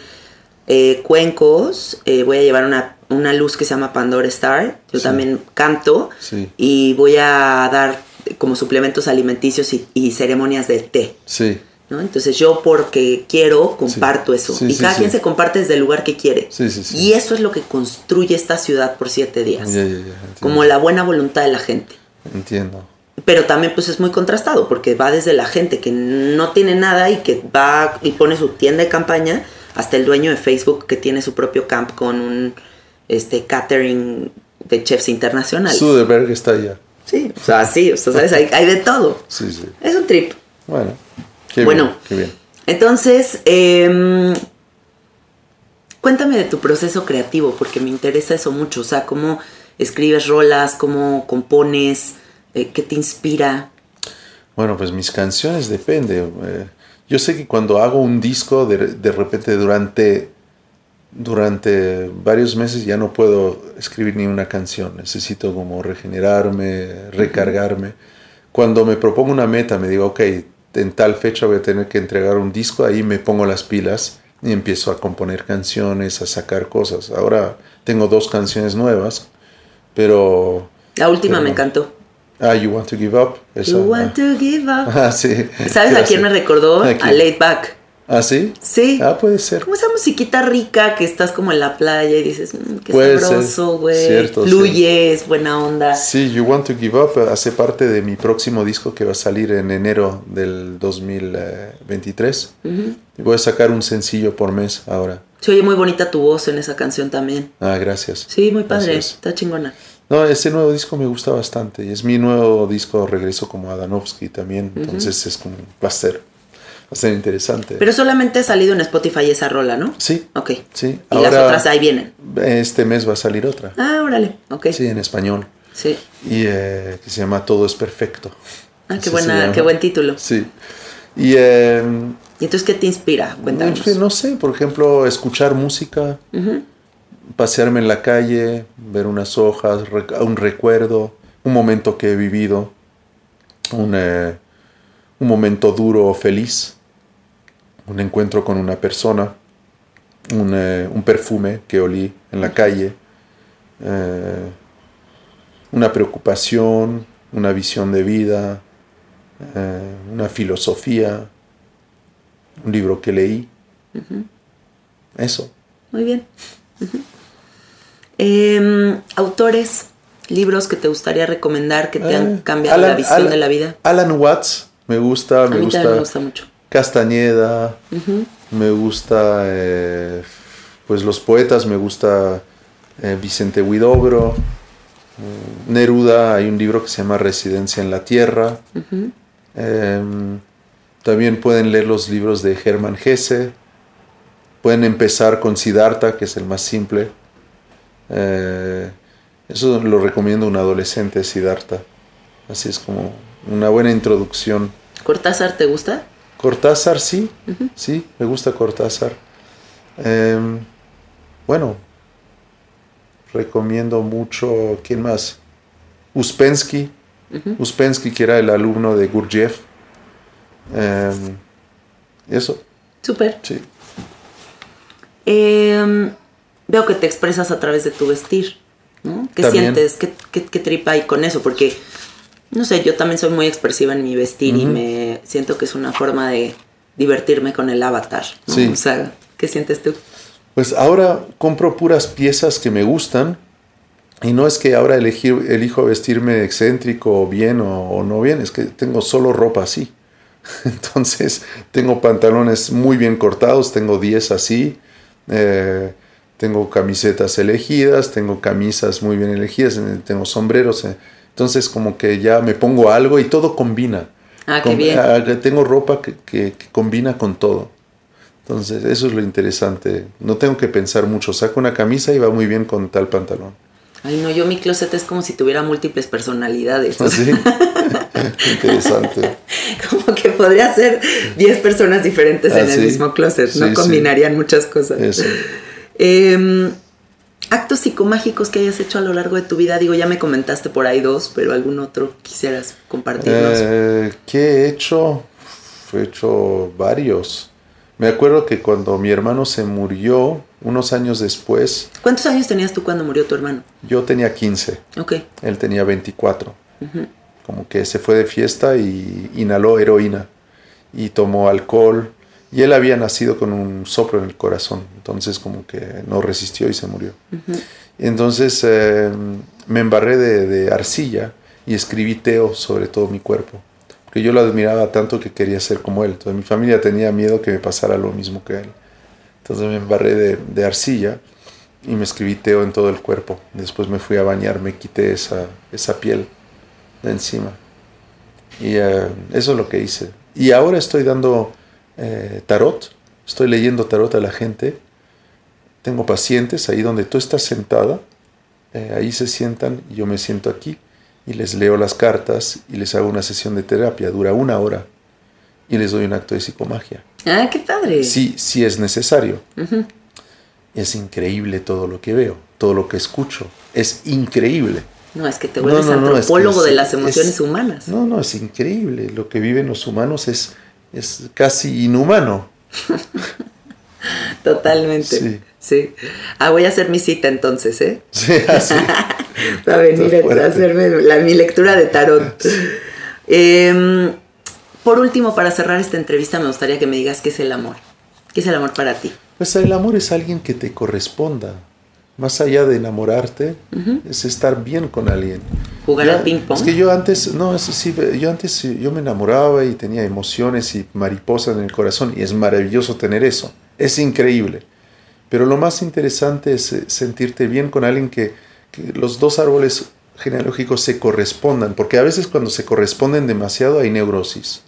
eh, cuencos, eh, voy a llevar una, una luz que se llama Pandora Star, yo Sí. también canto Sí. y voy a dar como suplementos alimenticios y, y ceremonias de té. Sí, ¿no? Entonces yo porque quiero comparto eso. Sí, y sí, cada quien se comparte desde el lugar que quiere. Sí, sí, sí. Y eso es lo que construye esta ciudad por siete días. ya, ya, ya, entiendo. Como la buena voluntad de la gente. Entiendo. Pero también pues es muy contrastado porque va desde la gente que no tiene nada y que va y pone su tienda de campaña hasta el dueño de Facebook que tiene su propio camp con un este catering de chefs internacionales. Suderberg está allá. Sí, o sea, sí, o sea, ¿sabes? Hay, hay de todo. Sí, sí. Es un trip. Bueno, qué Bueno. bien, qué bien. Entonces, em, cuéntame de tu proceso creativo, porque me interesa eso mucho. O sea, cómo escribes rolas, cómo compones, eh, qué te inspira. Bueno, pues mis canciones depende. eh, yo sé que cuando hago un disco, de, de repente durante, durante varios meses ya no puedo escribir ni una canción. Necesito como regenerarme, recargarme. Cuando me propongo una meta, me digo, ok, en tal fecha voy a tener que entregar un disco, ahí me pongo las pilas y empiezo a componer canciones, a sacar cosas. Ahora tengo dos canciones nuevas, pero... La última Pero me encantó. Ah, You Want to Give Up. esa, You ah. want to give up. Ah, sí. ¿Sabes a quién me recordó? ¿A? Laid Back. ¿Ah, sí? Sí. Ah, puede ser. Como esa musiquita rica que estás como en la playa y dices, "Mm, qué Puede sabroso, güey. Cierto, sí. Buena onda. Sí, You Want to Give Up hace parte de mi próximo disco que va a salir en enero del 2023. Y voy a sacar un sencillo por mes ahora. Se oye muy bonita tu voz en esa canción también. Ah, gracias. Sí, muy padre. Gracias. Está chingona. No, ese nuevo disco me gusta bastante. Y es mi nuevo disco, regreso como Adanovsky también. Entonces es como, ser, va a ser interesante. Pero solamente ha salido en Spotify esa rola, ¿no? sí, Ok. sí. Y las otras ahí vienen. Este mes va a salir otra. Ah, órale. Ok. Sí, en español. Sí. Y eh, que se llama Todo es Perfecto. Ah, qué, buena, qué buen título. Sí. Y eh, ¿Y entonces qué te inspira? Cuéntanos. no sé, por ejemplo, escuchar música, pasearme en la calle, ver unas hojas, un recuerdo, un momento que he vivido, un, eh, un momento duro o feliz, un encuentro con una persona, un, eh, un perfume que olí en la calle, eh, una preocupación, una visión de vida, eh, una filosofía, un libro que leí. Eso. Muy bien. Em, autores, libros que te gustaría recomendar que te han cambiado la Alan- visión Alan- de la vida. Alan Watts, me gusta, A me mí gusta, me gusta mucho. Castañeda, me gusta, eh, pues los poetas, me gusta eh, Vicente Huidobro, eh, Neruda, hay un libro que se llama Residencia en la Tierra. Em, también pueden leer los libros de Hermann Hesse. Pueden empezar con Siddhartha, que es el más simple. Eh, eso lo recomiendo a un adolescente, Siddhartha. Así es como una buena introducción. ¿Cortázar te gusta? Cortázar, sí, sí, me gusta Cortázar. Em, bueno, recomiendo mucho, ¿quién más? Uspensky, Uspensky, que era el alumno de Gurdjieff. Em, eso, Súper. sí. Em, veo que te expresas a través de tu vestir, ¿no? ¿Qué También. sientes? ¿Qué, qué, qué trip hay con eso? Porque, no sé, yo también soy muy expresiva en mi vestir y me siento que es una forma de divertirme con el avatar, ¿no? Sí. O sea, ¿qué sientes tú? Pues ahora compro puras piezas que me gustan. Y no es que ahora elegir, elijo vestirme excéntrico o bien o, o no bien, es que tengo solo ropa así. Entonces tengo pantalones muy bien cortados, tengo 10 así, eh, tengo camisetas elegidas, tengo camisas muy bien elegidas, eh, tengo sombreros. eh. Entonces como que ya me pongo algo y todo combina. Ah, qué bien. ah, tengo ropa que, que- que combina con todo. Entonces eso es lo interesante. No tengo que pensar mucho. Saco una camisa y va muy bien con tal pantalón. Ay, no, yo mi closet es como si tuviera múltiples personalidades. Así. interesante. como que podría ser 10 personas diferentes Ah, en el sí. mismo closet, Sí, ¿no? sí. Combinarían muchas cosas. Eso. Em, actos psicomágicos que hayas hecho a lo largo de tu vida. Digo, ya me comentaste por ahí dos, pero algún otro quisieras compartirnos. Eh, ¿Qué he hecho? He hecho varios. Me acuerdo que cuando mi hermano se murió, unos años después. ¿Cuántos años tenías tú cuando murió tu hermano? Yo tenía 15. Ok. Él tenía 24. Como que se fue de fiesta y inhaló heroína y tomó alcohol. Y él había nacido con un soplo en el corazón. Entonces como que no resistió y se murió. Entonces eh, me embarré de, de arcilla y escribí teo sobre todo mi cuerpo porque yo lo admiraba tanto que quería ser como él. Entonces mi familia tenía miedo que me pasara lo mismo que él. Entonces me embarré de, de arcilla y me escribí teo en todo el cuerpo. Después me fui a bañar, me quité esa, esa piel de encima. Y uh, eso es lo que hice. Y ahora estoy dando eh, tarot, estoy leyendo tarot a la gente. Tengo pacientes ahí donde tú estás sentada, eh, ahí se sientan y yo me siento aquí y les leo las cartas y les hago una sesión de terapia, dura una hora y les doy un acto de psicomagia. Ah, qué padre. Sí, sí es necesario. Es increíble todo lo que veo, todo lo que escucho. Es increíble. No, es que te vuelves no, no, antropólogo es que es, de las emociones es, humanas. No, no, es increíble. Lo que viven los humanos es, es casi inhumano. Totalmente. Sí. sí. Ah, voy a hacer mi cita entonces, ¿eh? Sí, así. Para venir a hacerme la, mi lectura de tarot. Eh, por último, para cerrar esta entrevista, me gustaría que me digas qué es el amor. ¿Qué es el amor para ti? Pues el amor es alguien que te corresponda. Más allá de enamorarte, uh -huh. es estar bien con alguien. Jugar al ping pong. Es que yo antes, no, es, sí, yo antes yo me enamoraba y tenía emociones y mariposas en el corazón y es maravilloso tener eso. Es increíble. Pero lo más interesante es sentirte bien con alguien que, que los dos árboles genealógicos se correspondan, porque a veces cuando se corresponden demasiado hay neurosis.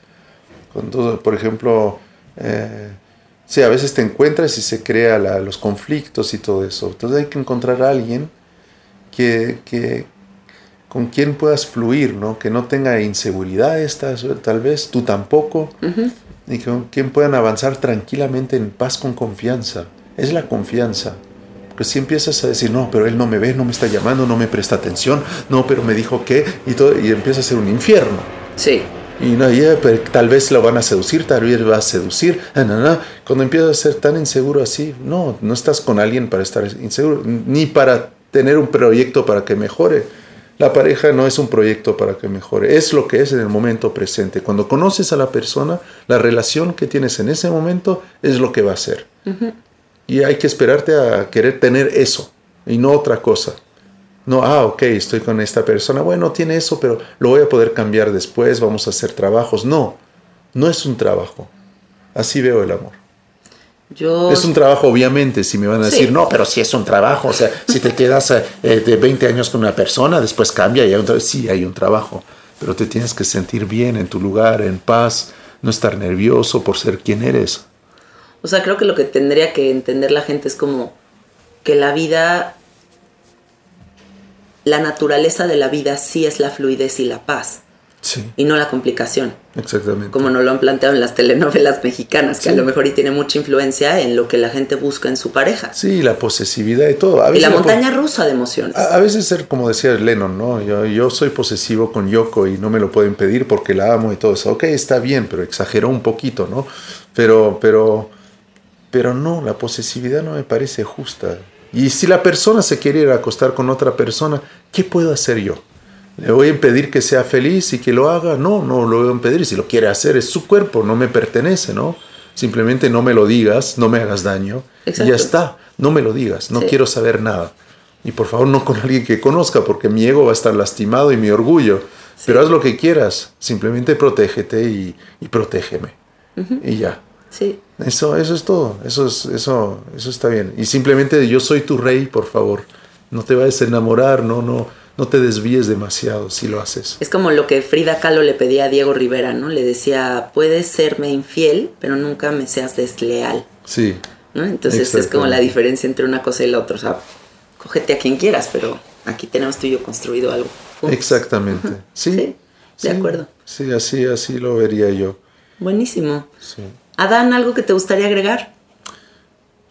Cuando, por ejemplo, eh, sí, a veces te encuentras y se crea la, los conflictos y todo eso. Entonces hay que encontrar a alguien que, que con quien puedas fluir, ¿no? que no tenga inseguridades tal, tal vez, tú tampoco, uh -huh. y con quien puedan avanzar tranquilamente en paz con confianza. Es la confianza. Pues si empiezas a decir, no, pero él no me ve, no me está llamando, no me presta atención, no, pero me dijo que, y, todo, y empieza a ser un infierno. Sí. Y no, y, pero tal vez lo van a seducir, tal vez va a seducir. No, no. Cuando empiezas a ser tan inseguro así, no, no estás con alguien para estar inseguro, ni para tener un proyecto para que mejore. La pareja no es un proyecto para que mejore, es lo que es en el momento presente. Cuando conoces a la persona, la relación que tienes en ese momento es lo que va a ser. Uh -huh. Y hay que esperarte a querer tener eso y no otra cosa. No, ah, ok, estoy con esta persona, bueno, tiene eso, pero lo voy a poder cambiar después, vamos a hacer trabajos. No, no es un trabajo. Así veo el amor. Yo... Es un trabajo, obviamente, si me van a decir, sí. no, pero si es un trabajo, o sea, si te quedas eh, de 20 años con una persona, después cambia y hay un sí, hay un trabajo, pero te tienes que sentir bien en tu lugar, en paz, no estar nervioso por ser quien eres. O sea, creo que lo que tendría que entender la gente es como que la vida, la naturaleza de la vida sí es la fluidez y la paz. Sí. Y no la complicación. Exactamente. Como nos lo han planteado en las telenovelas mexicanas, que sí. a lo mejor y tiene mucha influencia en lo que la gente busca en su pareja. Sí, la posesividad y todo. A y la montaña rusa de emociones. A, a, veces ser como decía Lennon, ¿no? Yo, yo soy posesivo con Yoko y no me lo pueden pedir porque la amo y todo eso. Ok, está bien, pero exageró un poquito, ¿no? Pero, pero, pero no, la posesividad no me parece justa. Y si la persona se quiere ir a acostar con otra persona, ¿qué puedo hacer yo? ¿Le voy a impedir que sea feliz y que lo haga? No, no lo voy a impedir. Si lo quiere hacer, es su cuerpo, no me pertenece, ¿no? Simplemente no me lo digas, no me hagas daño. Exacto. Y ya está, no me lo digas, no sí. quiero saber nada. Y por favor, no con alguien que conozca, porque mi ego va a estar lastimado y mi orgullo. Sí. Pero haz lo que quieras, simplemente protégete y, y protégeme. Uh -huh. Y ya. Sí. Eso, eso es todo, eso, es, eso, eso está bien. Y simplemente yo soy tu rey, por favor. No te vayas a enamorar, no, no, no te desvíes demasiado si lo haces. Es como lo que Frida Kahlo le pedía a Diego Rivera, ¿no? Le decía, puedes serme infiel, pero nunca me seas desleal. Sí. ¿no? Entonces es como la diferencia entre una cosa y la otra. O sea, cógete a quien quieras, pero aquí tenemos tú y yo construido algo. Juntos. Exactamente. Uh -huh. ¿Sí? sí. De sí. acuerdo. Sí, así, así lo vería yo. Buenísimo. Sí. Adán, ¿algo que te gustaría agregar?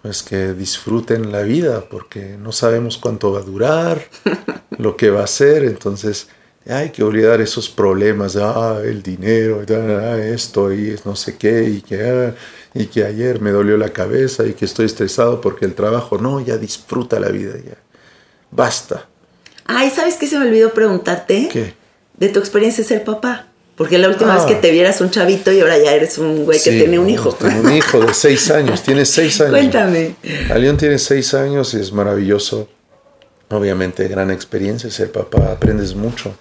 pues que disfruten la vida, porque no sabemos cuánto va a durar, lo que va a ser, entonces hay que olvidar esos problemas, ah, el dinero, ah, esto y no sé qué, y que, ah, y que ayer me dolió la cabeza y que estoy estresado porque el trabajo, no, ya disfruta la vida, ya, basta. Ay, ¿sabes qué se me olvidó preguntarte? ¿Qué? De tu experiencia de ser papá. Porque la última vez que Ah. te vieras un chavito y ahora ya eres un güey que Sí, tiene un hijo. Un hijo de seis años, tiene seis años. Cuéntame. León tiene seis años y es maravilloso. Obviamente, gran experiencia ser papá, aprendes mucho.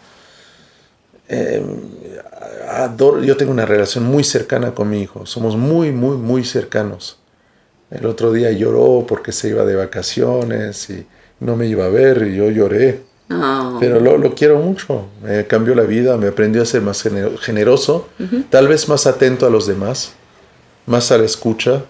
Eh, adoro- yo tengo una relación muy cercana con mi hijo, somos muy, muy, muy cercanos. El otro día lloró porque se iba de vacaciones y no me iba a ver y yo lloré. No. Pero lo, lo quiero mucho, me cambió la vida, me aprendió a ser más gener- generoso, tal vez más atento a los demás, más a la escucha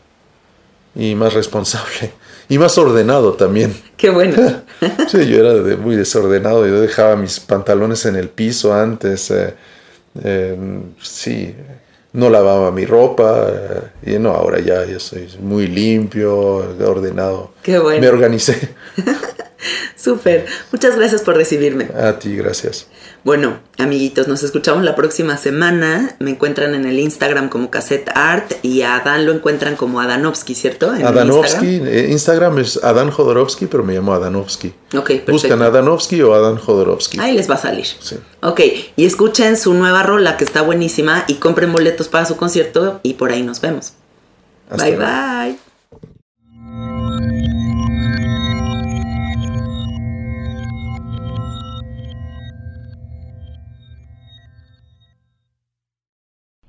y más responsable y más ordenado también. Qué bueno. Sí, yo era de- muy desordenado, yo dejaba mis pantalones en el piso antes, eh, eh, sí, no lavaba mi ropa eh, y no, ahora ya yo soy muy limpio, ordenado. Qué bueno. Me organicé. Súper. Muchas gracias por recibirme. A ti, gracias. Bueno, amiguitos, nos escuchamos la próxima semana. Me encuentran en el Instagram como Cassette Art y a Adán lo encuentran como Adanovsky, ¿cierto? En Adanovsky, Instagram. eh, Instagram es Adán Jodorowsky, pero me llamo Adanovsky. Ok, perfecto. Buscan Adanovsky o Adán Jodorowsky. Ahí les va a salir. Sí. Ok, y escuchen su nueva rola que está buenísima y compren boletos para su concierto y por ahí nos vemos. Hasta bye luego. bye.